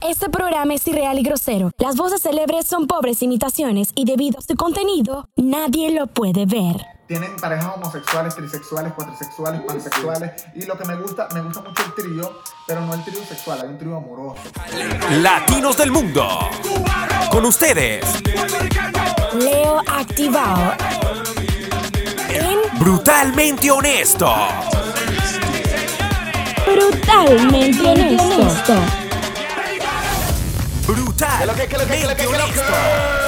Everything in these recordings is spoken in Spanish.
Este programa es irreal y grosero. Las voces célebres son pobres imitaciones y debido a su contenido, nadie lo puede ver. Tienen parejas homosexuales, trisexuales, cuatrisexuales, pansexuales. Y lo que me gusta, me gusta mucho el trío, pero no el trío sexual, hay un trío amoroso. Latinos del Mundo. Con ustedes, Leo activado en Brutalmente Honesto. Brutalmente Honesto. ¿Qué lo que,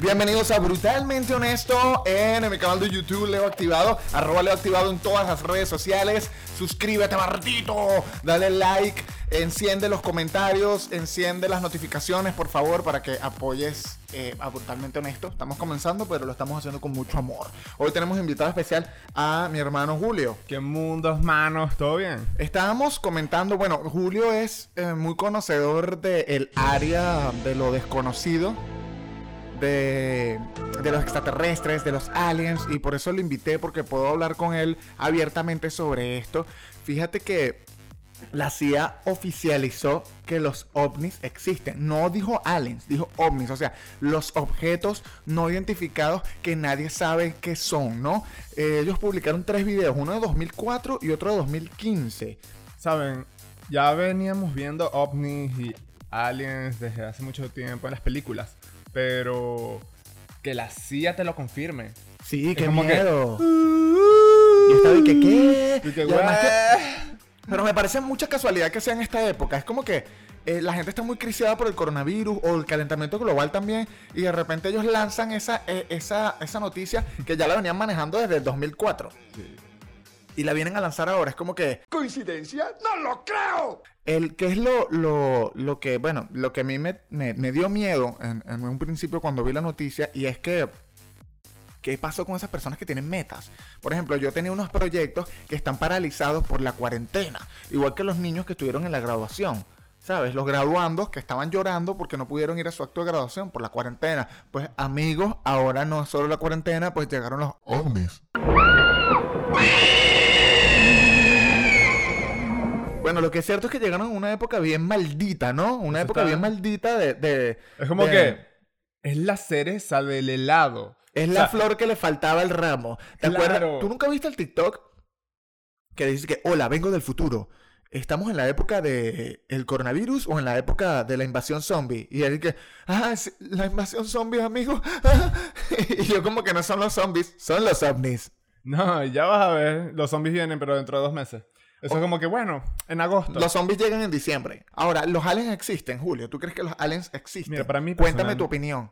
Bienvenidos a Brutalmente Honesto en mi canal de YouTube Leo Activado, arroba Leo Activado en todas las redes sociales. Suscríbete, Martito, dale like, enciende los comentarios, enciende las notificaciones, por favor, para que apoyes eh, a Brutalmente Honesto. Estamos comenzando, pero lo estamos haciendo con mucho amor. Hoy tenemos invitado especial a mi hermano Julio. ¿Qué mundos, manos? ¿Todo bien? Estábamos comentando, bueno, Julio es eh, muy conocedor del área de lo desconocido, de, los extraterrestres, de los aliens, y por eso lo invité, porque puedo hablar con él abiertamente sobre esto. Fíjate que la CIA oficializó que los ovnis existen. No dijo aliens, dijo ovnis. O sea, los objetos no identificados que nadie sabe qué son, ¿no? Eh, ellos publicaron tres videos, uno de 2004 y otro de 2015. Saben, ya veníamos viendo ovnis y aliens desde hace mucho tiempo en las películas, pero que la CIA te lo confirme. Sí, Es qué que- miedo. Y estaba de que, ¿qué? Y que, Y además que- "Güey". Pero me parece mucha casualidad que sea en esta época. Es como que eh, la gente está muy criseada por el coronavirus o el calentamiento global también. Y de repente ellos lanzan esa, eh, esa, esa noticia que ya la venían manejando desde el 2004. Y la vienen a lanzar ahora. Es como que. ¿Coincidencia? ¡No lo creo! El que es lo, lo, lo que, bueno, lo que a mí me, me- me dio miedo en, en un principio cuando vi la noticia. Y es que. ¿Qué pasó con esas personas que tienen metas? Por ejemplo, yo tenía unos proyectos que están paralizados por la cuarentena. Igual que los niños que estuvieron en la graduación. ¿Sabes? Los graduandos que estaban llorando porque no pudieron ir a su acto de graduación por la cuarentena. Pues amigos, ahora no es solo la cuarentena, pues llegaron los ovnis. Bueno, lo que es cierto es que llegaron en una época bien maldita, ¿no? Una Eso época está- bien maldita de... de- Es como de- que es la cereza del helado. Es O la sea, flor que le faltaba al ramo. ¿Te Claro. acuerdas? ¿Tú nunca viste el TikTok? Que dice que, hola, vengo del futuro. ¿Estamos en la época de el coronavirus o en la época de la invasión zombie? Y él que, ah, sí, la invasión zombie, amigo. y yo como que no son los zombies, son los ovnis. No, ya vas a ver. Los zombies vienen, pero dentro de dos meses. Eso es como que, bueno, en agosto. Los zombies llegan en diciembre. Ahora, ¿los aliens existen, Julio? ¿Tú crees que los aliens existen? Mira, para mí Cuéntame tu opinión.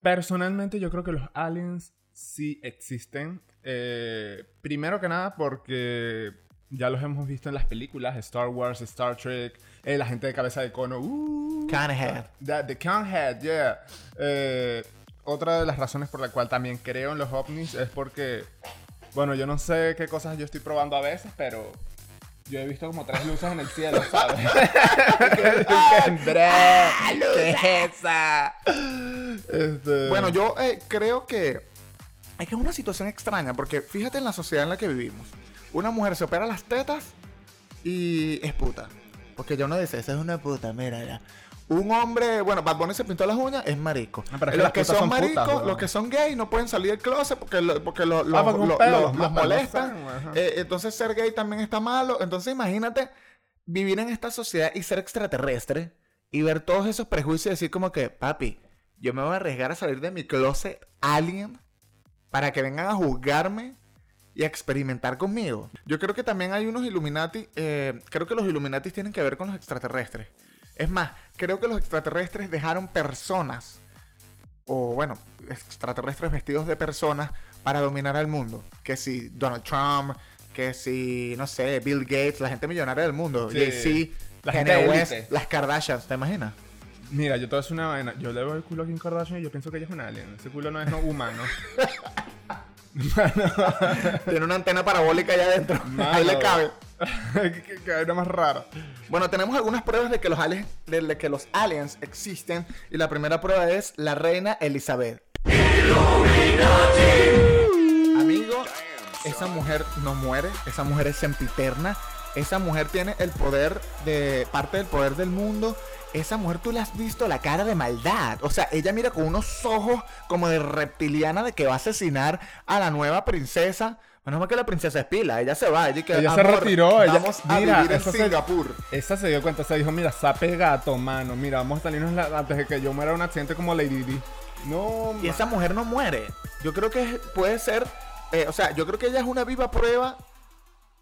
Personalmente, yo creo que los aliens sí existen. Eh, primero que nada, porque ya los hemos visto en las películas: Star Wars, Star Trek, eh, la gente de cabeza de cono. Uh, Canhead. The, the Canhead, yeah. Eh, otra de las razones por la cual también creo en los ovnis es porque, bueno, yo no sé qué cosas yo estoy probando a veces, pero yo he visto como tres luces en el cielo, ¿sabes? ¡Bre! ¿Qué es esa? Este... Bueno, yo eh, creo que es que es una situación extraña, porque fíjate en la sociedad en la que vivimos. Una mujer se opera las tetas y es puta. Porque yo no dice, esa es una puta, mírala. Un hombre, bueno, Bad Bunny se pintó las uñas, es marico. Ah, pero es que los que son son maricos, los que son gay no pueden salir del closet porque lo, porque lo, lo- Ah, los molestan. Eh, entonces ser gay también está malo. Entonces imagínate vivir en esta sociedad y ser extraterrestre y ver todos esos prejuicios y decir como que, papi, yo me voy a arriesgar a salir de mi closet alien para que vengan a juzgarme y a experimentar conmigo. Yo creo que también hay unos Illuminati, eh, creo que los Illuminati tienen que ver con los extraterrestres. Es más, creo que los extraterrestres dejaron personas, o bueno, extraterrestres vestidos de personas para dominar al mundo. Que si Donald Trump, que si, no sé, Bill Gates, la gente millonaria del mundo, Sí. Jay-Z, La gente West, las Kardashians, ¿te imaginas? Mira, yo todo es una vaina. Yo le veo el culo a Kim Kardashian y yo pienso que ella es un alien. Ese culo no es no humano. Tiene una antena parabólica allá adentro. Ahí le cabe. qué vaina más rara. Bueno, tenemos algunas pruebas de que los aliens, de, de que los aliens existen. Y la primera prueba es la reina Elizabeth. Amigo, esa mujer no muere, esa mujer es sempiterna. Esa mujer tiene el poder de. parte del poder del mundo. Esa mujer tú le has visto la cara de maldad. O sea, ella mira con unos ojos como de reptiliana de que va a asesinar a la nueva princesa. Menos mal que la princesa es pila, ella se va, ella, que, Ella se "Amor, retiró, ella- Vamos a mira, vivir en se- Singapur. Esa se dio cuenta, se dijo, mira, sape gato, mano. Mira, vamos a salirnos la- antes de que yo muera un accidente como Lady Di. No, Y esa mujer no muere. Yo creo que puede ser. eh, o sea, yo creo que ella es una viva prueba.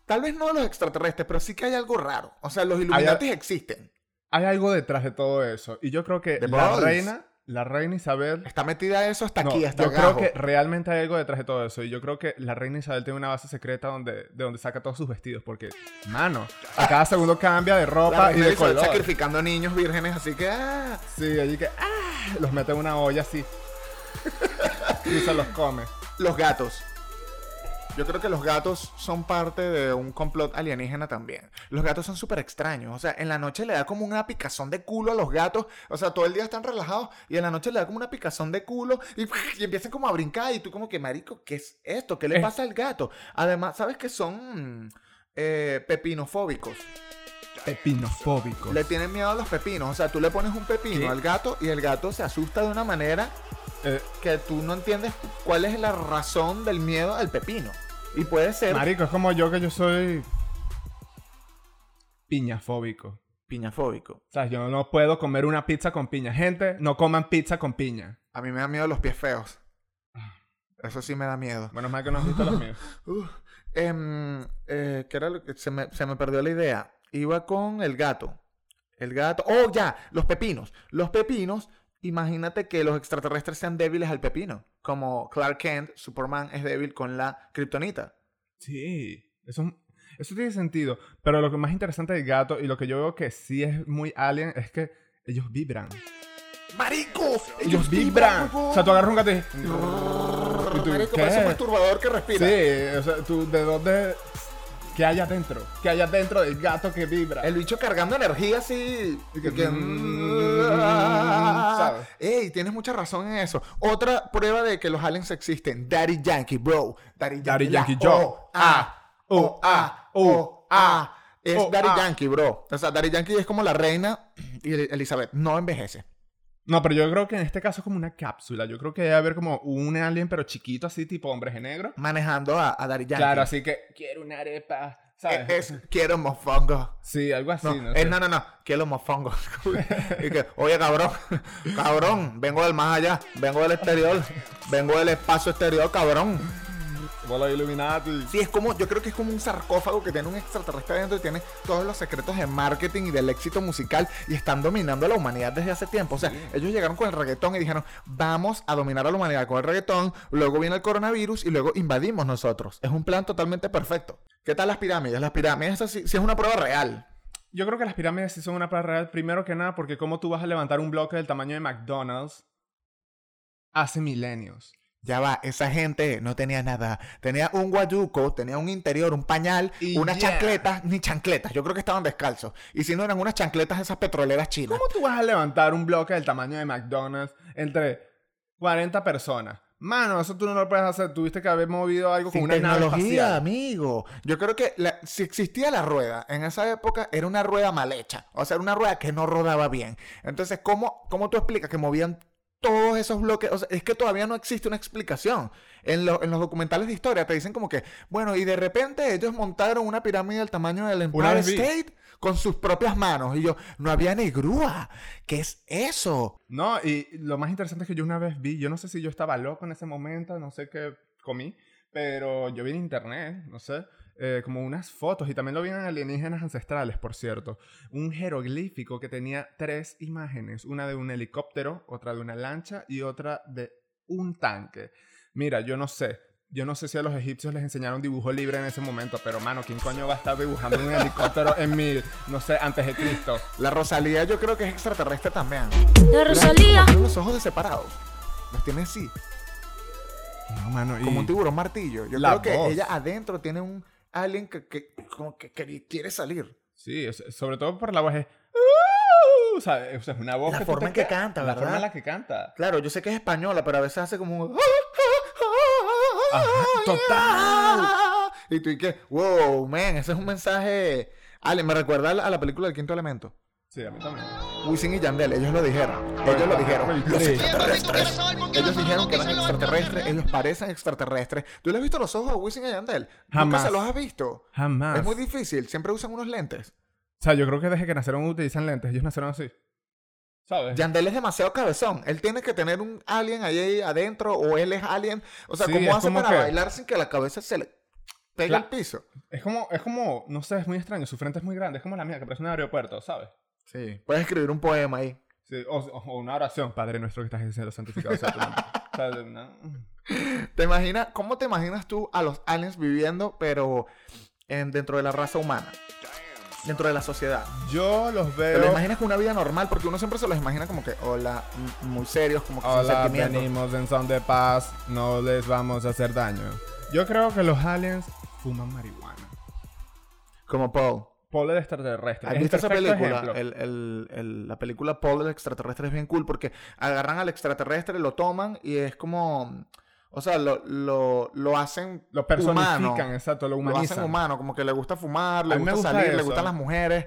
Tal vez no de los extraterrestres, pero sí que hay algo raro. O sea, los Illuminatis existen. hay algo detrás de todo eso. Y yo creo que The la Balls. reina, la reina Isabel... Está metida eso hasta No, aquí, hasta yo el creo que realmente hay algo detrás de todo eso. Y yo creo que la reina Isabel tiene una base secreta donde, de donde saca todos sus vestidos. Porque, mano, a cada segundo cambia de ropa y de color. sacrificando niños vírgenes, así que. ah. Sí, allí que ¡ah! los mete en una olla así. y se los come. Los gatos. Yo creo que los gatos son parte de un complot alienígena también. Los gatos son súper extraños. O sea, en la noche le da como una picazón de culo a los gatos. O sea, todo el día están relajados y en la noche le da como una picazón de culo y, y empiezan como a brincar. Y tú, como que, marico, ¿qué es esto? ¿Qué le Es- pasa al gato? Además, ¿sabes que son eh, pepinofóbicos? Pepinofóbico. Le tienen miedo a los pepinos. O sea, tú le pones un pepino ¿Qué? al gato y el gato se asusta de una manera Eh, que tú no entiendes cuál es la razón del miedo al pepino. Y puede ser marico, es como yo que yo soy piñafóbico. piñafóbico. O sea, yo no puedo comer una pizza con piña. Gente, no coman pizza con piña. A mí me da miedo los pies feos. Eso sí me da miedo. Menos mal que no has visto los míos. Em, eh, ¿qué era lo que se me, se me perdió la idea? Iba con el gato. El gato. Oh, ya, los pepinos. Los pepinos, imagínate que los extraterrestres sean débiles al pepino. Como Clark Kent, Superman, es débil con la kriptonita. Sí, eso, eso tiene sentido. Pero lo que más interesante del gato y lo que yo veo que sí es muy alien es que ellos vibran. ¡Marico! Ellos vibran. O sea, tú agarras un gato y... ¿Y tú, Marico, qué? parece un masturbador que respira. Sí, o sea, tú, ¿de dónde...? ¿Qué hay adentro? ¿Qué hay adentro del gato que vibra? El bicho cargando energía así. Y que- y que- mm, ¿sabes? Ey, tienes mucha razón en eso. Otra prueba de que los aliens existen. Daddy Yankee, bro. Daddy Yankee. Daddy Yankee, yo. O, A. O, A. O, A. Es O, Daddy. Yankee, bro. O sea, Daddy Yankee es como la reina y Elizabeth. No envejece. No, pero yo creo que en este caso es como una cápsula. Yo creo que debe haber como un alien, pero chiquito, así, tipo hombres de negro. Manejando a, a Daddy Yankee. Claro, así que quiero una arepa, ¿sabes? Es, quiero mofongo. Sí, algo así, No, no, es, sé. no, no, no, quiero mofongo. y que, oye, cabrón, cabrón, vengo del más allá, vengo del exterior, vengo del espacio exterior, cabrón. Como los Illuminati. Sí, es como, yo creo que es como un sarcófago que tiene un extraterrestre adentro y tiene todos los secretos de marketing y del éxito musical y están dominando a la humanidad desde hace tiempo. O sea, ellos llegaron con el reggaetón y dijeron, vamos a dominar a la humanidad con el reggaetón, luego viene el coronavirus y luego invadimos nosotros. Es un plan totalmente perfecto. ¿Qué tal las pirámides? Las pirámides, eso sí, sí es una prueba real. Yo creo que las pirámides sí son una prueba real, primero que nada, porque cómo tú vas a levantar un bloque del tamaño de McDonald's hace milenios. Ya va, esa gente no tenía nada. Tenía un guayuco, tenía un interior, un pañal, Y unas chancletas, ni chancletas. Yo creo que estaban descalzos. Y si no eran unas chancletas esas petroleras chinas. ¿Cómo tú vas a levantar un bloque del tamaño de McDonald's entre 40 personas? Mano, eso tú no lo puedes hacer. Tuviste que haber movido algo Sin con una tecnología, amigo. Yo creo que la- si existía la rueda en esa época, era una rueda mal hecha. O sea, era una rueda que no rodaba bien. Entonces, ¿cómo, cómo tú explicas que movían todos esos bloques? O sea, es que todavía no existe una explicación. En, lo- en los documentales de historia te dicen como que, bueno, y de repente ellos montaron una pirámide del tamaño del Empire vi. State con sus propias manos. Y yo, no había ni grúa. ¿Qué es eso? No, y lo más interesante es que yo una vez vi, yo no sé si yo estaba loco en ese momento, no sé qué comí, pero yo vi en internet, no sé, eh, como unas fotos, y también lo vi en alienígenas ancestrales, por cierto, un jeroglífico que tenía tres imágenes, una de un helicóptero, otra de una lancha y otra de un tanque. Mira, yo no sé. Yo no sé si a los egipcios les enseñaron dibujo libre en ese momento, pero mano, ¿quién coño va a estar dibujando un helicóptero en mi, no sé, antes de Cristo? La Rosalía yo creo que es extraterrestre también. La Rosalía. Tiene los ojos de separados. Los tiene así. No, mano, y... como un tiburón martillo. Yo La creo que voz. ella adentro tiene un alien que, que, como que, que quiere salir. Sí, sobre todo por la voz es... "Uh", o sea, es o sea, es una voz La que forma en que canta, La ¿verdad? forma en la que canta. Claro, yo sé que es española, pero a veces hace como un... Ajá, total. Y tú y que, wow, man, ese es un mensaje. Ale, me recuerda la, a la película del quinto elemento. Sí, a mí también. Wisin y Yandel, ellos lo dijeron. Ellos lo dijeron. Los extraterrestres. Ellos dijeron que eran extraterrestres. Ellos parecen extraterrestres. ¿Tú le has visto los ojos a Wisin y Yandel? ¿Nunca Jamás. se los has visto? Jamás. Es muy difícil. Siempre usan unos lentes. O sea, yo creo que desde que nacieron utilizan lentes. Ellos nacieron así. ¿Sabes? Yandel es demasiado cabezón. Él tiene que tener un alien ahí adentro o él es alien. O sea, Sí, ¿cómo hace como para que- bailar sin que la cabeza se le pegue Cla- al piso? Es como, es como, no sé, es muy extraño. Su frente es muy grande. Es como la mía, que parece un aeropuerto, ¿sabes? Sí. Puedes escribir un poema ahí. Sí, o, una oración, Padre nuestro que estás en el cielo, santificado sea tu nombre. O sea, una- ¿Te imaginas, cómo te imaginas tú a los aliens viviendo, pero en, dentro de la raza humana? Dentro de la sociedad. Yo los ¿Te lo veo. imaginas con una vida normal? Porque uno siempre se los imagina como que, hola, muy serios, como que Hola, venimos en son de paz, no les vamos a hacer daño. Yo creo que los aliens fuman marihuana. Como Paul. Paul el extraterrestre. ¿Has visto esa película? ejemplo. El- el- el- la película Paul el extraterrestre es bien cool porque agarran al extraterrestre, lo toman y es como... O sea, lo, lo, lo hacen Lo personifican, humano. exacto, lo Lo humanizan. hacen humano, como que le gusta fumar, le gusta, gusta salir, le gustan las mujeres.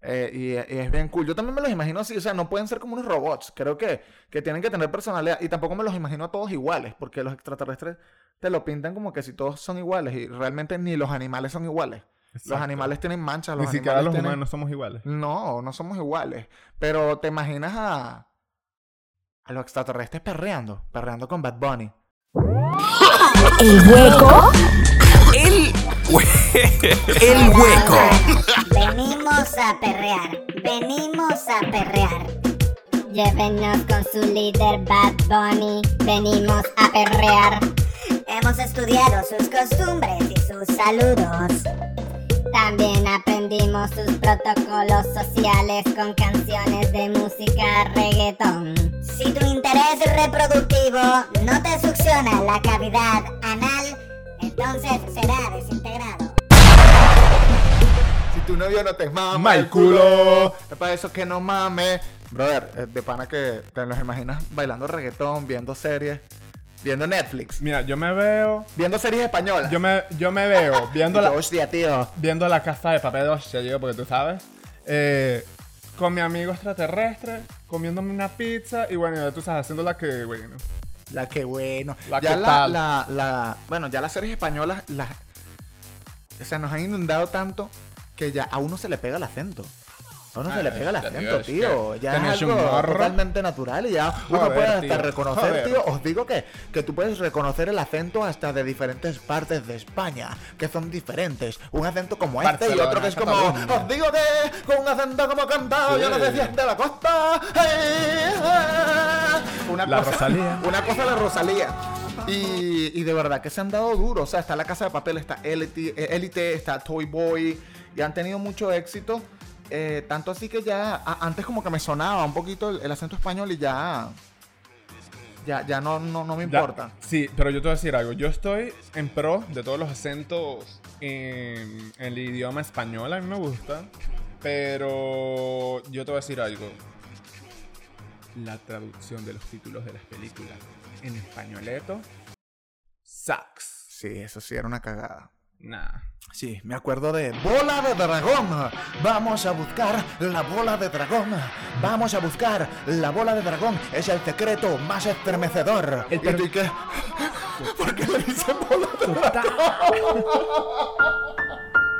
eh, y, y es bien cool. Yo también me los imagino así, o sea, no pueden ser como unos robots. Creo que, que tienen que tener personalidad. Y tampoco me los imagino a todos iguales, porque los extraterrestres te lo pintan como que si todos son iguales. Y realmente ni los animales son iguales. Los animales tienen manchas, Ni los siquiera animales los tienen- humanos somos iguales. No, no somos iguales. Pero te imaginas a. a los extraterrestres perreando. Perreando con Bad Bunny. El hueco El, hue- el hueco. Venimos a perrear, venimos a perrear. Llévenos con su líder Bad Bunny, venimos a perrear. Hemos estudiado sus costumbres y sus saludos. También aprendimos sus protocolos sociales con canciones de música reggaetón. Si tu interés reproductivo no te succiona la cavidad anal, entonces será desintegrado. Si tu novio no te mama ¡Ma el culo! Es para eso que no mames. Brother, eh, de pana que te los imaginas bailando reggaetón, viendo series, viendo Netflix, Mira, yo me veo. viendo series españolas. Yo me, yo me veo viendo yo, la, Hostia, tío. viendo la casa de papel de hostia, digo, porque tú sabes. eh, con mi amigo extraterrestre, comiéndome una pizza y bueno, tú sabes, haciendo la que, bueno. La que bueno. La ya que la, tal. la, la- bueno, ya las series españolas, las, o sea, nos han inundado tanto que ya a uno se le pega el acento. Uno se le pega el acento, tío, Ya es algo totalmente natural y ya uno puede hasta reconocer, tío. Os digo que, que tú puedes reconocer el acento hasta de diferentes partes de España, que son diferentes. Un acento como este y otro que es como, os digo que con un acento como cantado, yo no sé Sí. si es de la costa. Una La cosa- Rosalía. una cosa la Rosalía. Y, y de verdad que se han dado duro. O sea, está La Casa de Papel, está Elite, eh, Elite, está Toy Boy. Y han tenido mucho éxito. Eh, tanto así que ya a- antes como que me sonaba un poquito el, el acento español y ya... Ya, ya no, no, no me Ya- importa. sí, pero yo te voy a decir algo. Yo estoy en pro de todos los acentos en, en el idioma español. A mí me gusta. Pero yo te voy a decir algo. La traducción de los títulos de las películas en españoleto sucks. Sí, eso sí era una cagada. Nah. Sí, me acuerdo de Bola de Dragón. Vamos a buscar la bola de dragón. Vamos a buscar la bola de dragón. Es el secreto más estremecedor. El ¿Y per- tú y qué? ¿Por qué le dicen bola de dragón?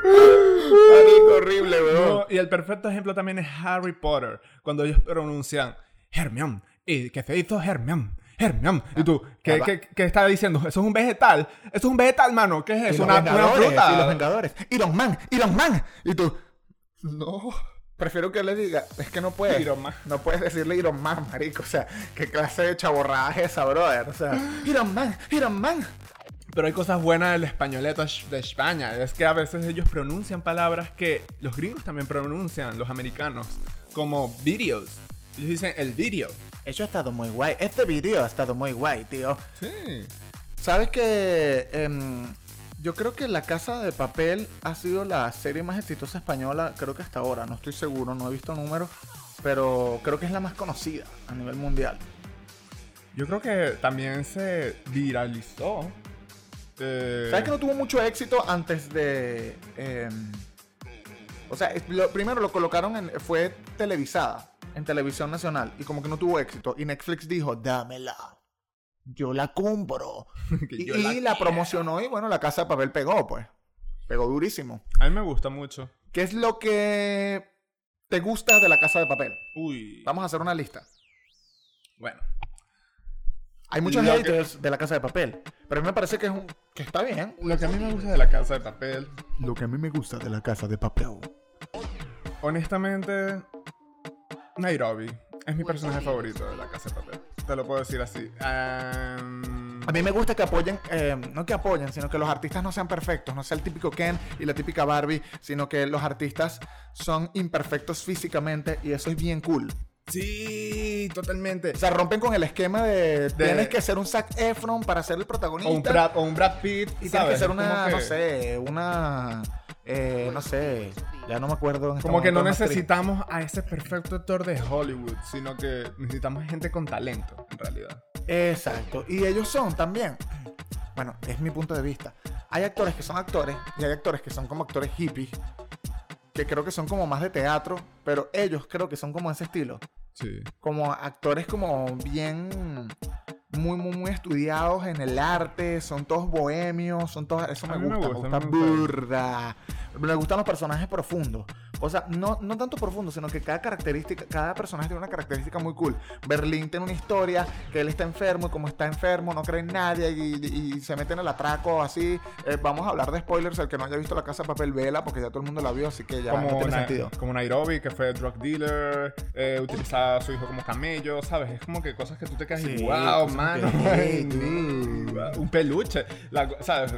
Horrible, weón. No, y el perfecto ejemplo también es Harry Potter, cuando ellos pronuncian Hermione, y que se hizo Hermione, Hermione. Y tú, ¿qué, Ya va. qué, qué está diciendo? ¿Eso es un vegetal? ¿Eso es un vegetal, mano? ¿Qué es eso? ¿Una, una Vengadores, fruta? y los Vengadores. Iron Man, Iron Man. Y tú, no. Prefiero que le diga, es que no puedes. Iron Man. No puedes decirle Iron Man, marico. O sea, ¿qué clase de chaborrada es esa, brother? O sea, Iron Man, Iron Man. Pero hay cosas buenas del españoleto de España. Es que a veces ellos pronuncian palabras que los gringos también pronuncian, los americanos, como videos. Ellos dicen el video. Eso ha estado muy guay. Este vídeo ha estado muy guay, tío. Sí. ¿Sabes que em, Yo creo que La Casa de Papel ha sido la serie más exitosa española, creo que hasta ahora. No estoy seguro, no he visto números. Pero creo que es la más conocida a nivel mundial. Yo creo que también se viralizó Eh, ¿Sabes que no tuvo mucho éxito antes de. eh, o sea, lo, primero lo colocaron en. Fue televisada en televisión nacional y como que no tuvo éxito. Y Netflix dijo: Dámela. Yo la compro. Y, yo y la, promocionó y bueno, la casa de papel pegó, pues. Pegó durísimo. A mí me gusta mucho. ¿Qué es lo que te gusta de la casa de papel? Uy. Vamos a hacer una lista. Bueno. Hay muchos Lo que- de la casa de papel, pero a mí me parece que es un que está bien. Lo que a mí me gusta de la casa de papel, Lo que a mí me gusta de la casa de papel. honestamente, Nairobi es mi personaje favorito de la casa de papel. Te lo puedo decir así. Am, A mí me gusta que apoyen, eh, no que apoyen, sino que los artistas no sean perfectos, no sea el típico Ken y la típica Barbie, sino que los artistas son imperfectos físicamente y eso es bien cool. sí, totalmente. O sea, rompen con el esquema de, De- tienes que ser un Zac Efron para ser el protagonista. O un Brad, o un Brad Pitt. y tienes ¿sabes? que ser una, que- no sé, una, eh, no sé, ya no me acuerdo. en este Como que no necesitamos a ese perfecto actor de Hollywood, sino que necesitamos gente con talento, en realidad. Exacto. Y ellos son también. Bueno, es mi punto de vista. Hay actores que son actores y hay actores que son como actores hippies. Que creo que son como más de teatro. Pero ellos creo que son como ese estilo. Sí. Como actores como bien. Muy, muy, muy estudiados en el arte. Son todos bohemios. Son todos. Eso me gusta. Me gusta, me gusta. burda. Me gustan los personajes profundos. O sea, no, no tanto profundos, sino que cada característica, cada personaje tiene una característica muy cool. Berlín tiene una historia que él está enfermo y como está enfermo no cree en nadie y, y se mete en el atraco así. Eh, vamos a hablar de spoilers. El que no haya visto la casa de papel vela porque ya todo el mundo la vio, así que ya no tiene sentido. como Nairobi, que fue drug dealer, eh, utilizaba a su hijo como camello, ¿sabes? Es como que cosas que tú te quedas y Sí, wow, cosas mano. que, un peluche. La ¿Sabes?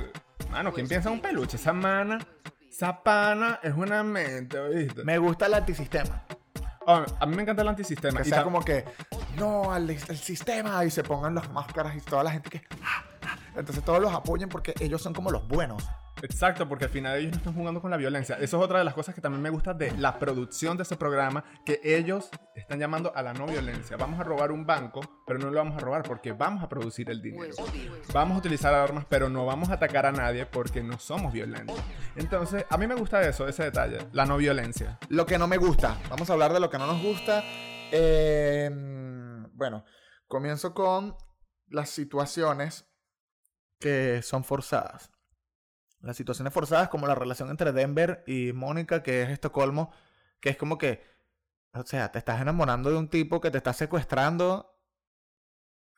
Mano, ¿quién piensa en un peluche? Esa mana, esa pana es una mente, ¿oíste? Me gusta el antisistema. Oh, a mí me encanta el antisistema. Que y sea como que, no, al el sistema y se pongan las máscaras y toda la gente que... ah, ah. Entonces todos los apoyen porque ellos son como los buenos. Exacto, porque al final ellos no están jugando con la violencia. Eso es otra de las cosas que también me gusta de la producción de ese programa, que ellos están llamando a la no violencia. Vamos a robar un banco, pero no lo vamos a robar porque vamos a producir el dinero. Vamos a utilizar armas, pero no vamos a atacar a nadie porque no somos violentos. Entonces, a mí me gusta eso, ese detalle, la no violencia. Lo que no me gusta. Vamos a hablar de lo que no nos gusta. Eh, bueno, comienzo con las situaciones que son forzadas. Las situaciones forzadas como la relación entre Denver y Mónica, que es Estocolmo, que es como que, o sea, te estás enamorando de un tipo que te está secuestrando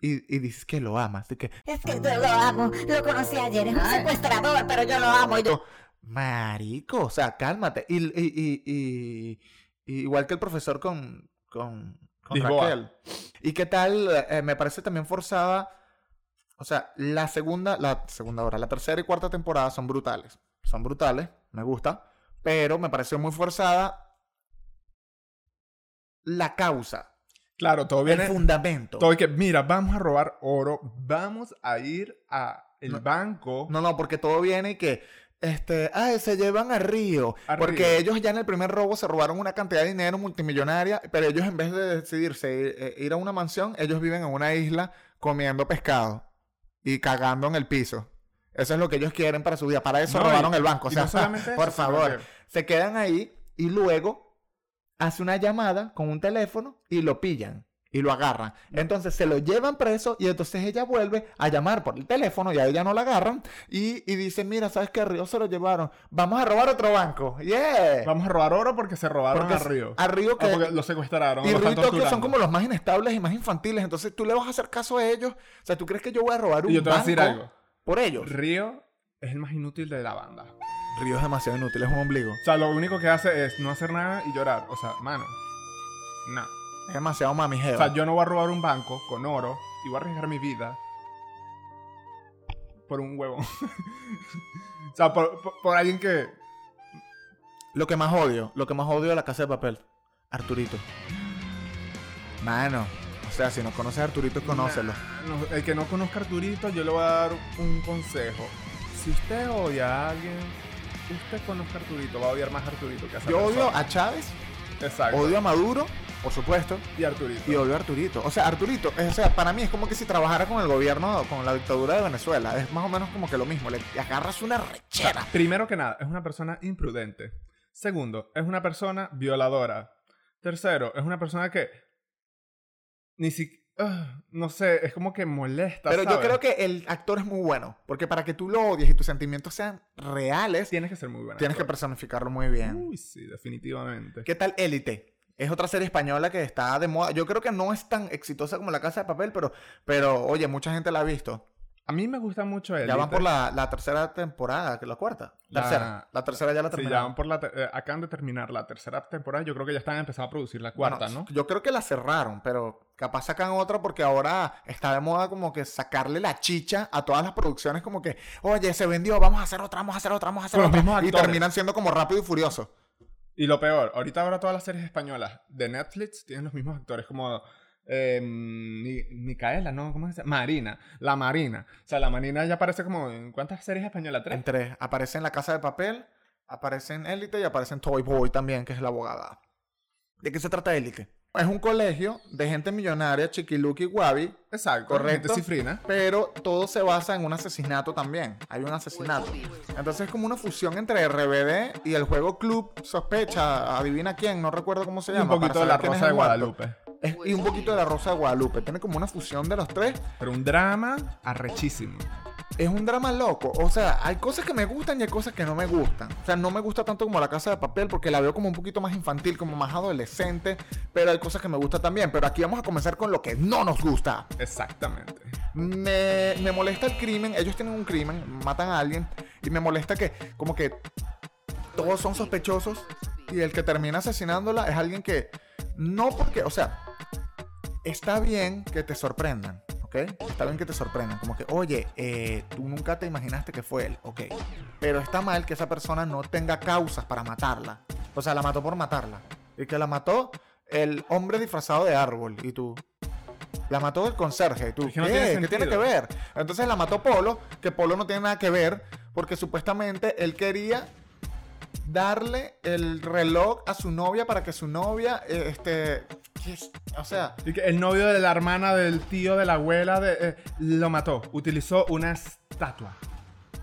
y, y dices que lo amas. Que, Es que yo lo amo, lo conocí ayer, es un secuestrador, pero yo lo amo y yo... Marico, o sea, cálmate. Y, y, y, y- y igual que el profesor con, con, con. Raquel. ¿Y qué tal? Eh, me parece también forzada. O sea, la segunda, la segunda hora, la tercera y cuarta temporada son brutales. Son brutales, me gusta. Pero me pareció muy forzada la causa, Claro, todo el viene... fundamento. Todo que, mira, vamos a robar oro, vamos a ir a el No. banco. No, no, porque todo viene y que, este, ay, se llevan a Río. A porque Río. ellos ya en el primer robo se robaron una cantidad de dinero multimillonaria, pero ellos en vez de decidirse ir, eh, ir a una mansión, ellos viven en una isla comiendo pescado y cagando en el piso. Eso es lo que ellos quieren para su vida. Para eso No, robaron y- el banco. O sea, no solamente por eso, favor, se quedan ahí y luego hace una llamada con un teléfono y lo pillan y lo agarran. Entonces se lo llevan preso y entonces ella vuelve a llamar por el teléfono y a ella no la agarran y, y dice, mira, ¿sabes qué? A Río se lo llevaron. Vamos a robar otro banco. Yeah. Vamos a robar oro porque se robaron Porque a Río. a Río que- Ah, porque lo secuestraron. Y Río y Tokio son como los más inestables y más infantiles. Entonces tú le vas a hacer caso a ellos. O sea, ¿tú crees que yo voy a robar un Y yo te voy a decir banco algo. por ellos? Río es el más inútil de la banda. Río es demasiado inútil, es un ombligo. O sea, lo único que hace es no hacer nada y llorar. O sea, mano. No. Es demasiado mami O sea, yo no voy a robar un banco con oro y voy a arriesgar mi vida por un huevo. o sea, por, por- por alguien que. Lo que más odio, lo que más odio de la casa de papel. Arturito. Mano. O sea, si no conoces a Arturito, conócelo. No, el que no conozca a Arturito, yo le voy a dar un consejo. Si usted odia a alguien, usted conozca a Arturito. Va a odiar más a Arturito que a esa Yo odio a Chávez, Exacto. odio a Maduro por supuesto. Y Arturito. Y obvio Arturito. O sea, Arturito, es- o sea, para mí es como que si trabajara con el gobierno, con la dictadura de Venezuela. Es más o menos como que lo mismo. Le agarras una rechera. Primero que nada, es una persona imprudente. Segundo, es una persona violadora. Tercero, es una persona que ni siquiera... no sé, es como que molesta. Pero yo creo que el actor es muy bueno. Porque para que tú lo odies y tus sentimientos sean reales, Tienes que ser muy bueno. tienes que personificarlo muy bien. Uy, sí, definitivamente. ¿Qué tal Élite? Es otra serie española que está de moda. Yo creo que no es tan exitosa como La Casa de Papel, pero, pero oye, mucha gente la ha visto. A mí me gusta mucho él. Ya van por la, la tercera temporada, que la cuarta. La- Tercera. La tercera ya la Sí, ya terminaron. van por la... eh, acaban de terminar la tercera temporada. Yo creo que ya están empezando a producir la cuarta, Bueno, ¿no? Yo creo que la cerraron, pero capaz sacan otra porque ahora está de moda como que sacarle la chicha a todas las producciones como que, oye, se vendió, vamos a hacer otra, vamos a hacer otra, vamos a hacer Con otra. Y terminan siendo como rápido y furioso. Y lo peor, ahorita ahora todas las series españolas de Netflix tienen los mismos actores como Mi- Micaela, ¿no? ¿Cómo se llama? Marina, la Marina. O sea, la Marina ya aparece como en cuántas series españolas, tres. En tres. Aparece en La Casa de Papel, aparece en Élite y aparece en Toy Boy también, que es la abogada. ¿De qué se trata Élite? Es un colegio de gente millonaria, chiquiluki, guabi, Exacto, Correcto. gente cifrina. pero todo se basa en un asesinato también. Hay un asesinato. Entonces es como una fusión entre RBD y el juego Club Sospecha. Adivina quién, no recuerdo cómo se Y un llama. poquito de la Rosa de. Guadalupe. Es- y un poquito de la Rosa de Guadalupe. Tiene como una fusión de los tres. Pero un drama arrechísimo. Es un drama loco. O sea, hay cosas que me gustan y hay cosas que no me gustan. O sea, no me gusta tanto como La Casa de Papel porque la veo como un poquito más infantil, como más adolescente. Pero hay cosas que me gustan también. Pero aquí vamos a comenzar con lo que no nos gusta. Exactamente. Me, me molesta el crimen. Ellos tienen un crimen, matan a alguien. Y me molesta que, como que todos son sospechosos. Y el que termina asesinándola es alguien que. No porque, o sea, está bien que te sorprendan. ¿Ok? Está bien que te sorprendan. Como que, oye, eh, tú nunca te imaginaste que fue él. Ok. Pero está mal que esa persona no tenga causas para matarla. O sea, la mató por matarla. Y que la mató el hombre disfrazado de árbol. Y tú. La mató el conserje. Y tú, Es que no ¿qué? tiene ¿Qué tiene que ver? Entonces la mató Polo, que Polo no tiene nada que ver, porque supuestamente él quería darle el reloj a su novia para que su novia, eh, este, ¿qué es? o sea, el novio de la hermana del tío de la abuela de, eh, lo mató. Utilizó una estatua.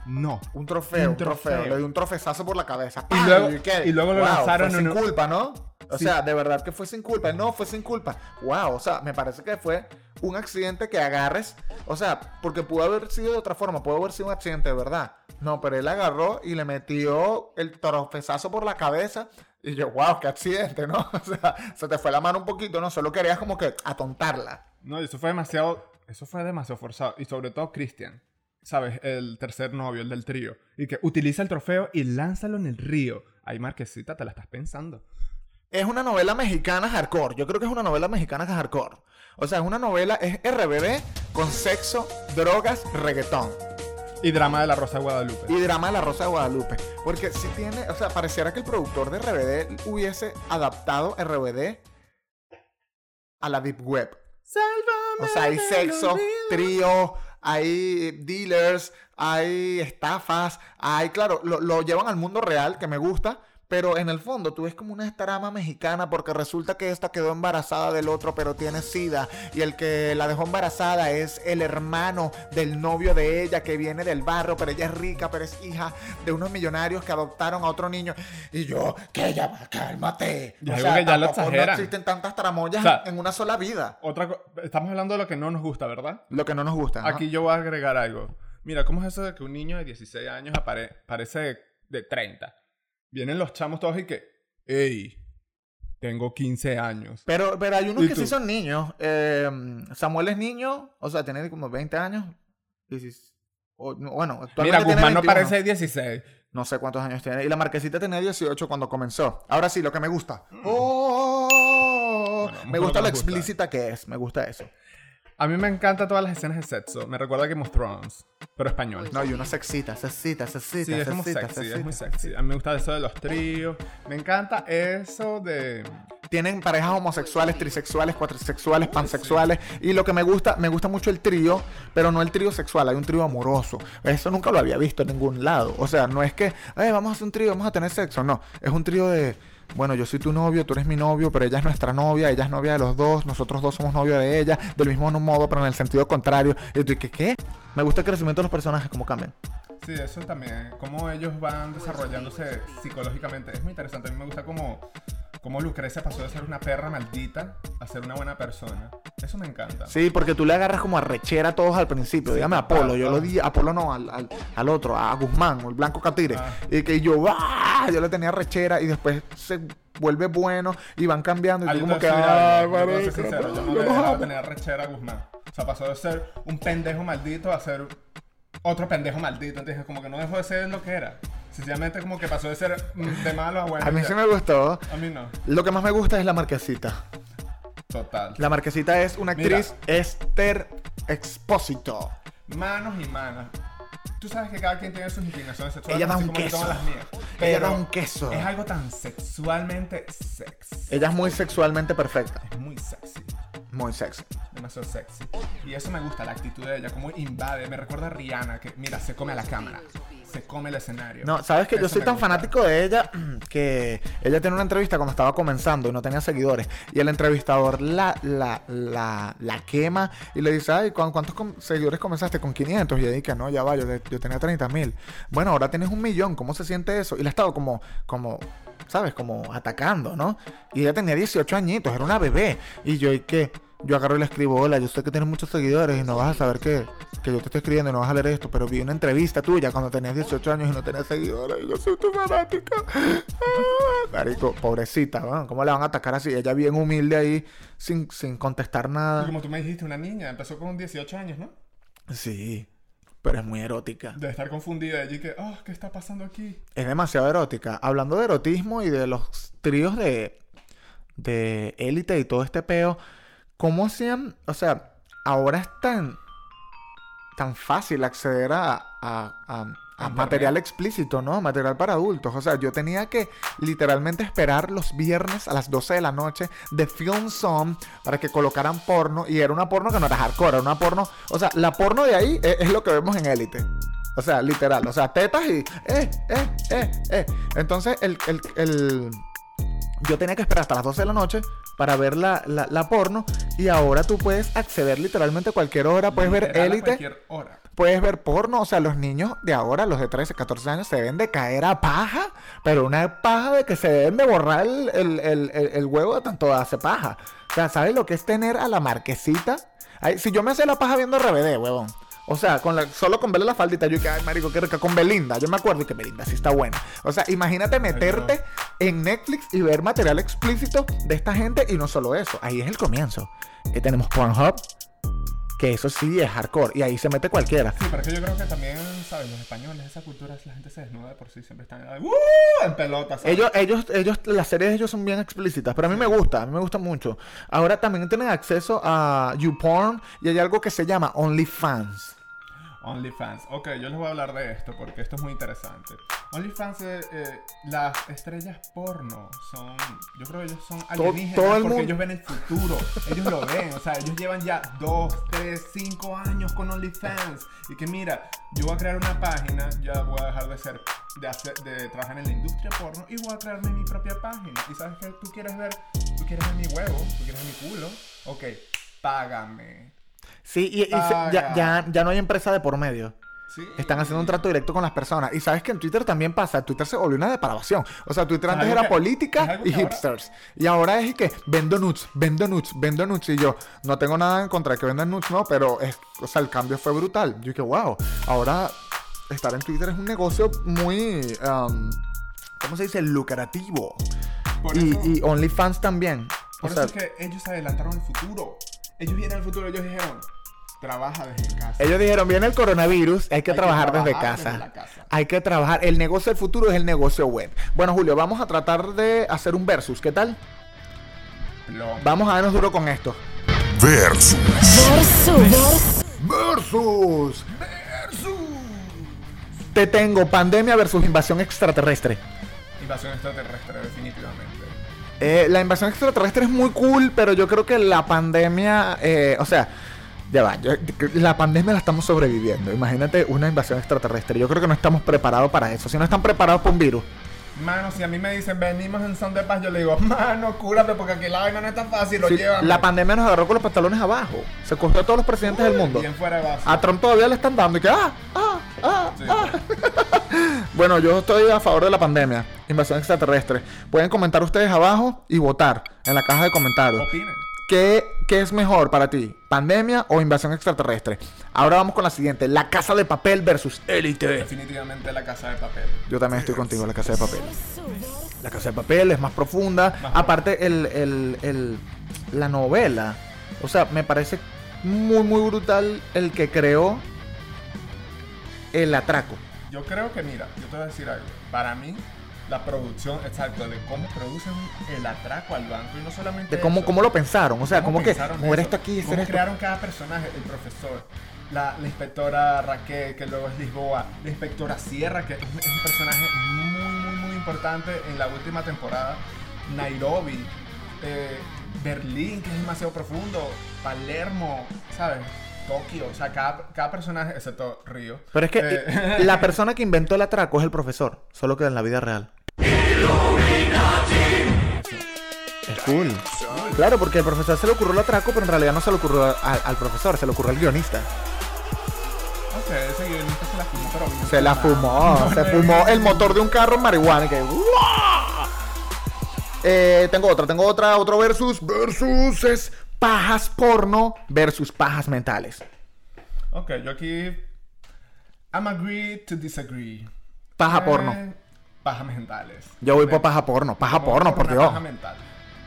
No. un trofeo, Un trofeo, trofeo. le dio un trofezazo por la cabeza. Y luego- y luego lo Wow, lanzaron fue en sin un- culpa, ¿no? O Sí. sea, de verdad que fue sin culpa. No, fue sin culpa. Wow, o sea, me parece que fue un accidente que agarres. O sea, porque pudo haber sido de otra forma, pudo haber sido un accidente de verdad. No, pero él agarró y le metió el trofezazo por la cabeza. Y yo, wow, qué accidente, ¿no? O sea, se te fue la mano un poquito, ¿no? Solo querías como que atontarla. No, eso fue demasiado. Eso fue demasiado forzado. Y sobre todo Christian. ¿Sabes? El tercer novio, el del trío. Y que utiliza el trofeo y lánzalo en el río. Ahí, Marquesita, te la estás pensando. Es una novela mexicana hardcore. Yo creo que es una novela mexicana hardcore. O sea, es una novela, es RBD con sexo, drogas, reggaetón. Y drama de la Rosa de Guadalupe. Y drama de la Rosa de Guadalupe. Porque si tiene, o sea, pareciera que el productor de RBD hubiese adaptado RBD a la Deep Web. O sea, hay sexo, trío, hay dealers, hay estafas, hay, claro, lo, lo llevan al mundo real, que me gusta, pero en el fondo tú ves como una trama mexicana porque resulta que esta quedó embarazada del otro, pero tiene sida, y el que la dejó embarazada es el hermano del novio de ella que viene del barrio, pero ella es rica, pero es hija de unos millonarios que adoptaron a otro niño. Y yo, que ella va, cálmate. Yo digo que ya lo. No existen tantas tramoyas O sea, en una sola vida. Otra Estamos hablando de lo que no nos gusta, ¿verdad? Lo que no nos gusta. ¿no? Aquí yo voy a agregar algo. Mira, ¿cómo es eso de que un niño de 16 años apare- parece de, de 30? Vienen los chamos todos y que, hey, tengo 15 años. Pero, pero hay unos ¿Y que tú? sí son niños. Eh, Samuel es niño, o sea, tiene como 20 años. Dieciséis- o- no, bueno, Mira, Guzmán no 21. parece de 16. No sé cuántos años tiene. Y la marquesita tenía 18 cuando comenzó. Ahora sí, lo que me gusta. Oh, Bueno, me gusta lo gusta. explícita que es. Me gusta eso. A mí me encantan todas las escenas de sexo. Me recuerda a Game of Thrones, pero español. No, y una sexita, sexita, sexita, Sí, es como sexita, sexy, sexita. es muy sexy. A mí me gusta eso de los tríos. Me encanta eso de... Tienen parejas homosexuales, trisexuales, cuatrisexuales, pansexuales. Y lo que me gusta, me gusta mucho el trío, pero no el trío sexual, hay un trío amoroso. Eso nunca lo había visto en ningún lado. O sea, no es que, "Ay, vamos a hacer un trío, vamos a tener sexo. No, es un trío de, bueno, yo soy tu novio, tú eres mi novio, pero ella es nuestra novia, ella es novia de los dos, nosotros dos somos novios de ella, del mismo modo, pero en el sentido contrario. Y tú, ¿qué? ¿Qué? Me gusta el crecimiento de los personajes, cómo cambian. Sí, eso también. Cómo ellos van desarrollándose psicológicamente. Es muy interesante. A mí me gusta cómo, cómo Lucrecia pasó de ser una perra maldita a ser una buena persona. Eso me encanta. Sí, porque tú le agarras como a rechera a todos al principio. Sí, Dígame a Apolo, yo lo di, Apolo no, al, al, al otro, a Guzmán, o el Blanco Catire. Ah. Y que yo, ¡ah! Yo le tenía rechera y después se vuelve bueno y van cambiando. Y tú como que, a ¡ay, a marico, sincero, yo no le dejaba amo"? tener rechera a Guzmán. O sea, pasó de ser un pendejo maldito a ser otro pendejo maldito. Entonces, como que no dejó de ser lo que era. Sencillamente como que pasó de ser mm, de malo a bueno. A mí ya. sí me gustó. A mí no. Lo que más me gusta es la marquesita. Total. La marquesita es una Mira. actriz Esther Expósito. Manos y manos. Tú sabes que cada quien tiene sus inclinaciones sexuales. Ella da un queso. las mías. Ella da un queso. Es algo tan sexualmente sexy. Ella es muy sexualmente perfecta. Es muy sexy. Muy sexy. Demasiado sexy. Y eso me gusta, la actitud de ella, como invade. Me recuerda a Rihanna, que mira, se come a la cámara. Se come el escenario. No, sabes que yo soy tan gusta. fanático de ella que ella tiene una entrevista cuando estaba comenzando y no tenía seguidores. Y el entrevistador la, la, la, la quema y le dice, ay, ¿cu- ¿cuántos com- seguidores comenzaste? Con 500. Y ella dice, no, ya va, yo, yo tenía 30 mil. Bueno, ahora tienes un millón, ¿cómo se siente eso? Y le ha estado como, como, ¿sabes? Como atacando, ¿no? Y ella tenía 18 añitos, era una bebé. Y yo, ¿y qué? Yo agarro y le escribo, hola, yo sé que tienes muchos seguidores y no vas a saber que, que yo te estoy escribiendo y no vas a leer esto, pero vi una entrevista tuya cuando tenías 18 años y no tenías seguidores y yo soy tu fanática. Ah, Marico, pobrecita, ¿no? ¿cómo le van a atacar así? Ella bien humilde ahí, sin, sin contestar Y nada. como tú me dijiste, una niña, empezó con 18 años, ¿no? Sí, pero es muy erótica. De estar confundida allí que, oh, ¿qué está pasando aquí? Es demasiado erótica. Hablando de erotismo y de los tríos de de élite y todo este peo, ¿cómo hacían? O sea, ahora es tan tan fácil acceder a, a- a- material explícito, ¿no? Material para adultos. O sea, yo tenía que literalmente esperar los viernes a las 12 de la noche de Film Zone para que colocaran porno. Y era una porno que no era hardcore, era una porno. O sea, la porno de ahí es, es lo que vemos en élite. O sea, literal. O sea, tetas y. Eh, eh, eh, eh. Entonces, el, el, el- yo tenía que esperar hasta las 12 de la noche para ver la, la- la porno. Y ahora tú puedes acceder literalmente a cualquier hora. Puedes ver Literal élite cualquier hora. puedes ver porno. O sea, los niños de ahora, los de 13, 14 años, se deben de caer a paja. Pero una paja de que se deben de borrar el, el- el- el- el huevo de tanto hace paja. O sea, ¿sabes lo que es tener a la marquesita? Ay, si yo me hacía la paja viendo RBD, huevón. O sea, con la, solo con verle la faldita, yo que, ay, marico, qué rica. Con Belinda, yo me acuerdo que Belinda sí está buena. O sea, imagínate meterte en Netflix y ver material explícito de esta gente y no solo eso. Ahí es el comienzo. Que tenemos Pornhub, que eso sí es hardcore. Y ahí se mete cualquiera. Sí, pero es que yo creo que también, ¿sabes? Los españoles, esa cultura, la gente se desnuda de por sí, siempre están ¡uh! en pelotas. Ellos, ellos, ellos, las series de ellos son bien explícitas, pero a mí me gusta, a mí me gusta mucho. Ahora también tienen acceso a YouPorn y hay algo que se llama OnlyFans. OnlyFans. Ok, yo les voy a hablar de esto porque esto es muy interesante. OnlyFans, eh, eh, las estrellas porno son. Yo creo que ellos son alienígenas todo el porque mundo- ellos ven el futuro. Ellos lo ven. O sea, ellos llevan ya 2, 3, 5 años con OnlyFans. Y que mira, yo voy a crear una página, ya voy a dejar de ser. De, hacer, de trabajar en la industria porno y voy a crearme mi propia página. Y sabes que tú quieres ver, tú quieres ver mi huevo, tú quieres ver mi culo. Ok, págame. Sí, y, y se- ya, ya, ya no hay empresa de por medio. Sí. Están haciendo un trato directo con las personas. Y sabes que en Twitter también pasa. Twitter se volvió una depravación. O sea, Twitter Es antes era que- política y ahora- hipsters. Y ahora es que vendo nudes, vendo nudes, vendo nudes. Y yo no tengo nada en contra de que vendan nudes, no, pero es, o sea, el cambio fue brutal. Yo dije, wow, ahora estar en Twitter es un negocio muy, um, ¿cómo se dice? Lucrativo. Por Y, eso- y OnlyFans también. Por o sea, eso es que ellos se adelantaron al futuro. Ellos vienen al futuro, ellos dijeron, trabaja desde casa. ellos dijeron, viene el coronavirus, hay que Hay que trabajar desde casa. desde la casa. Hay que trabajar. El negocio del futuro es el negocio web. Bueno, Julio, vamos a tratar de hacer un versus. ¿Qué tal? Vamos a darnos duro con esto. Versus. Versus. Versus. Te tengo pandemia versus invasión extraterrestre. Invasión extraterrestre, definitivamente. Eh, la invasión extraterrestre es muy cool, pero yo creo que la pandemia, eh, o sea, ya va, yo- la pandemia la estamos sobreviviendo. Imagínate una invasión extraterrestre. Yo creo que no estamos preparados para eso. Si no están preparados para un virus, Mano, si a mí me dicen venimos en son de paz, yo le digo, mano, cúrate porque aquí la vaina no es tan fácil, lo Sí, llevan. la pandemia nos agarró con los pantalones abajo. Se costó a todos los presidentes del mundo. Fuera de. A Trump todavía le están dando y que ¡ah! ¡ah! ¡ah! Sí, ¡ah! Bueno, yo estoy a favor de la pandemia. Invasión extraterrestre. Pueden comentar ustedes abajo y votar en la caja de comentarios. Opinen. ¿Qué, ¿Qué es mejor para ti? ¿Pandemia o invasión extraterrestre? Ahora vamos con la siguiente. La casa de papel versus élite. Definitivamente la casa de papel. Yo también estoy contigo, la casa de papel. La casa de papel es más profunda. Más Aparte, el, el- el- la novela. O sea, me parece muy, muy brutal el que creó el atraco. Yo creo que, mira, yo te voy a decir algo. Para mí, la producción, exacto, de cómo producen el atraco al banco y no solamente. De cómo, eso, cómo lo pensaron. O sea, cómo, que mover esto aquí, ¿Cómo esto. crearon cada personaje? El profesor, la, la inspectora Raquel, que luego es Lisboa, la inspectora Sierra, que es un, es un personaje muy, muy, muy importante en la última temporada, Nairobi, eh, Berlín, que es demasiado profundo, Palermo, ¿sabes? Tokio, o sea, cada, cada personaje, excepto Río. Pero es que eh, la persona que inventó el atraco es el profesor, solo que en la vida real. Cool. Claro, porque al profesor se le ocurrió el atraco, pero en realidad no se le ocurrió al profesor, se le ocurrió al guionista. Ok, ese guionista se la fumó, pero bien Se la fumó, se No, fumó no, el motor de un carro en marihuana. que. Eh, tengo otra, tengo otra, otro versus. Versus es pajas porno versus pajas mentales. Ok, yo aquí. I'm agree to disagree. Paja Eh, porno. Pajas mentales. Yo voy por paja porno, paja porno, por Dios. Paja mental.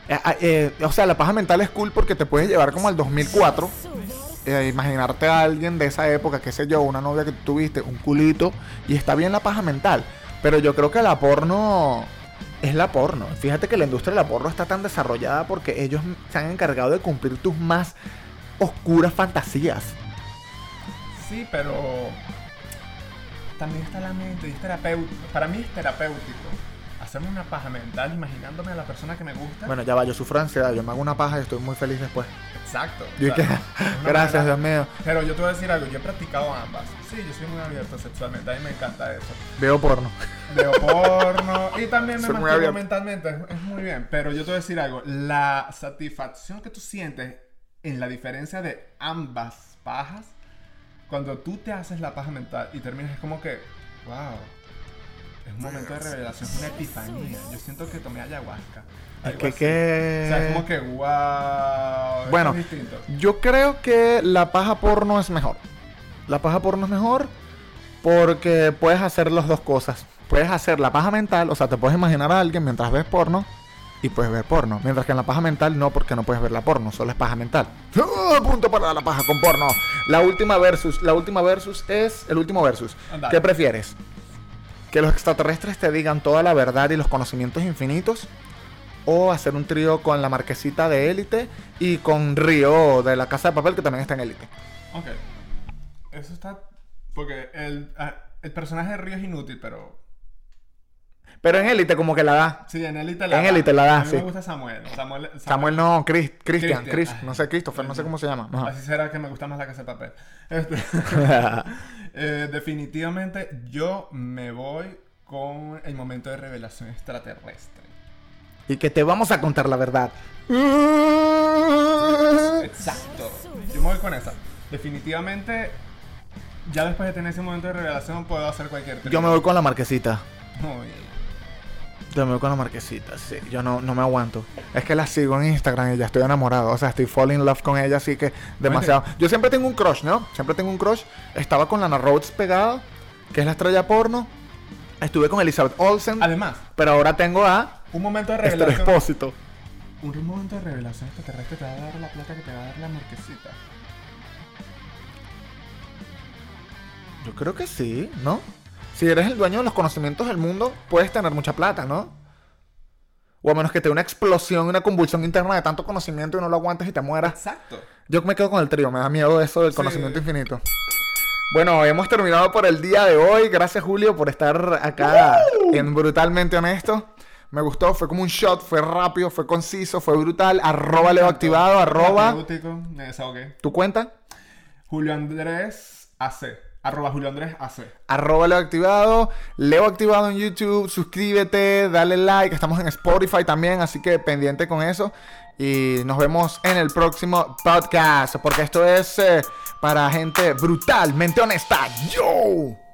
Eh, eh, o sea, la paja mental es cool porque te puedes llevar como al 2004. eh, imaginarte a alguien de esa época, qué sé yo, una novia que tuviste, un culito, y está bien la paja mental. Pero yo creo que la porno es la porno. Fíjate que la industria de la porno está tan desarrollada porque ellos se han encargado de cumplir tus más oscuras fantasías. Sí, pero. También está la mente y es terapéutico. Para mí es terapéutico. Hacerme una paja mental imaginándome a la persona que me gusta. Bueno, ya va, yo sufro ansiedad, yo me hago una paja y estoy muy feliz después. Exacto. Que, gracias, manera- Dios mío. Pero yo te voy a decir algo, yo he practicado ambas. Sí, yo soy muy abierto sexualmente, a mí me encanta eso. Veo porno. Veo porno y también me Soy masturbo mentalmente, es, es muy bien. Pero yo te voy a decir algo, la satisfacción que tú sientes en la diferencia de ambas pajas, cuando tú te haces la paja mental y terminas, es como que, wow, es un momento de revelación, es una epifanía. Yo siento que tomé ayahuasca. Es que, que... O sea, es como que, wow, Bueno, es. Yo creo que la paja porno es mejor. La paja porno es mejor porque puedes hacer las dos cosas. Puedes hacer la paja mental, o sea, te puedes imaginar a alguien mientras ves porno y puedes ver porno. Mientras que en la paja mental no, porque no puedes ver la porno, solo es paja mental. ¡Ah! Punto para la paja con porno. La última versus, la última versus es el último versus. Andale. ¿Qué prefieres? Que los extraterrestres te digan toda la verdad y los conocimientos infinitos o hacer un trío con la marquesita de élite y con Río de la casa de papel que también está en élite. Ok. Eso está. Porque el, ah, el personaje de Río es inútil, pero. Pero en élite como que la da. Sí, en Elite la En da. Élite la da, A mí sí. me gusta Samuel. Samuel, Samuel no, Chris, Christian, Christian, Chris, no sé, Christopher, no sé cómo se llama. Ajá. Así será que me gusta más la casa de papel. Este, eh, definitivamente yo me voy con el momento de revelación extraterrestre. y que te vamos a contar la verdad. Exacto. Yo me voy con esa. Definitivamente, ya después de tener ese momento de revelación, puedo hacer cualquier. Yo me voy con la marquesita. Muy- Yo me voy con la marquesita, sí. Yo no, no me aguanto. Es que la sigo en Instagram y ya estoy enamorado. O sea, estoy falling in love con ella, así que demasiado. Yo siempre tengo un crush, ¿no? Siempre tengo un crush. Estaba con Lana Rhodes pegada, que es la estrella porno. Estuve con Elizabeth Olsen. Además, Pero ahora tengo a un momento de revelación. Expósito. Un momento de revelación extraterrestre te va a dar la plata que te va a dar la marquesita. Yo creo que sí, ¿no? Si eres el dueño de los conocimientos del mundo, puedes tener mucha plata, ¿no? O a menos que te dé una explosión, una convulsión interna de tanto conocimiento y no lo aguantes y te mueras. Exacto. Yo me quedo con el trío, me da miedo eso del Sí. conocimiento infinito. Bueno, hemos terminado por el día de hoy. Gracias, Julio, por estar acá en Brutalmente Honesto. Me gustó, fue como un shot, fue rápido, fue conciso, fue brutal. Arroba Leo activado, arroba. Me desahogué. ¿Tu cuenta? Julio Andrés AC. Arroba Julio Andrés AC. Arroba Leo Activado, Leo Activado en YouTube, suscríbete, dale like, estamos en Spotify también, así que pendiente con eso. Y nos vemos en el próximo podcast, porque esto es eh, para gente brutalmente honesta. ¡Yo!